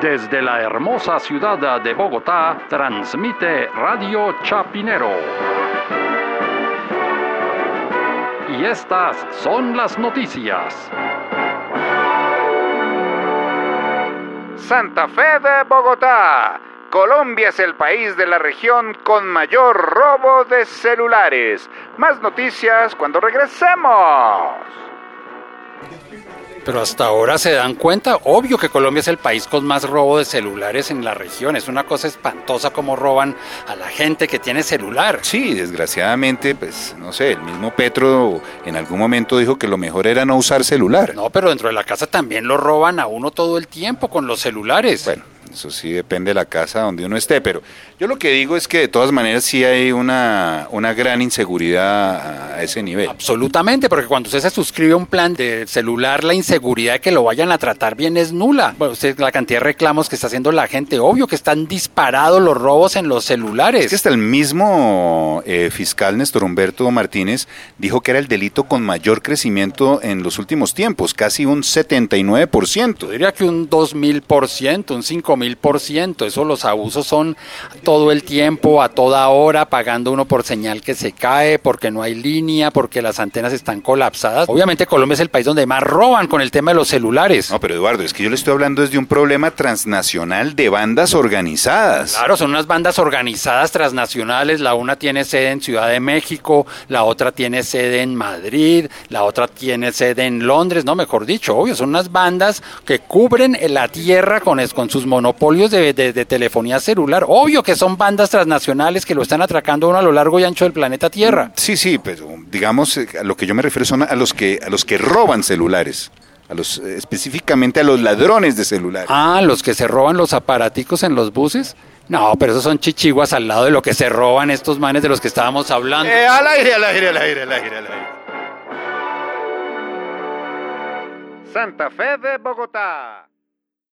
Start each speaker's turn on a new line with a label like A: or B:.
A: Desde la hermosa ciudad de Bogotá, transmite Radio Chapinero. Y estas son las noticias.
B: Santa Fe de Bogotá. Colombia es el país de la región con mayor robo de celulares. Más noticias cuando regresemos.
C: Pero hasta ahora se dan cuenta, obvio que Colombia es el país con más robo de celulares en la región. Es una cosa espantosa cómo roban a la gente que tiene celular.
D: Sí, desgraciadamente, pues no sé, el mismo Petro en algún momento dijo que lo mejor era no usar celular.
C: No, pero dentro de la casa también lo roban a uno todo el tiempo con los celulares.
D: Bueno, eso sí depende de la casa donde uno esté, pero yo lo que digo es que de todas maneras sí hay una, una gran inseguridad a ese nivel.
C: Absolutamente, porque cuando usted se suscribe a un plan de celular, la inseguridad de que lo vayan a tratar bien es nula. Bueno, usted la cantidad de reclamos que está haciendo la gente, obvio que están disparados los robos en los celulares.
D: Es que hasta el mismo eh, fiscal Néstor Humberto Martínez dijo que era el delito con mayor crecimiento en los últimos tiempos, casi un 79%.
C: Yo diría que un 2000%, un 5000%. Eso los abusos son todo el tiempo, a toda hora, pagando uno por señal que se cae, porque no hay línea, porque las antenas están colapsadas. Obviamente Colombia es el país donde más roban con el tema de los celulares.
D: No, pero Eduardo, es que yo le estoy hablando desde un problema transnacional de bandas organizadas.
C: Claro, son unas bandas organizadas transnacionales. La una tiene sede en Ciudad de México, la otra tiene sede en Madrid, la otra tiene sede en Londres, no, mejor dicho, obvio, son unas bandas que cubren la tierra con, con sus monopolios de, de- de telefonía celular. Obvio que son bandas transnacionales que lo están atracando a uno a lo largo y ancho del planeta Tierra.
D: Sí, sí, pero digamos, eh, a lo que yo me refiero son a los que, a los que roban celulares, a los, eh, específicamente a los ladrones de celulares.
C: Ah, los que se roban los aparaticos en los buses. No, pero esos son chichiguas al lado de lo que se roban estos manes de los que estábamos hablando.
D: Eh, al aire, al aire, al aire, al aire, al aire.
B: Santa Fe de Bogotá.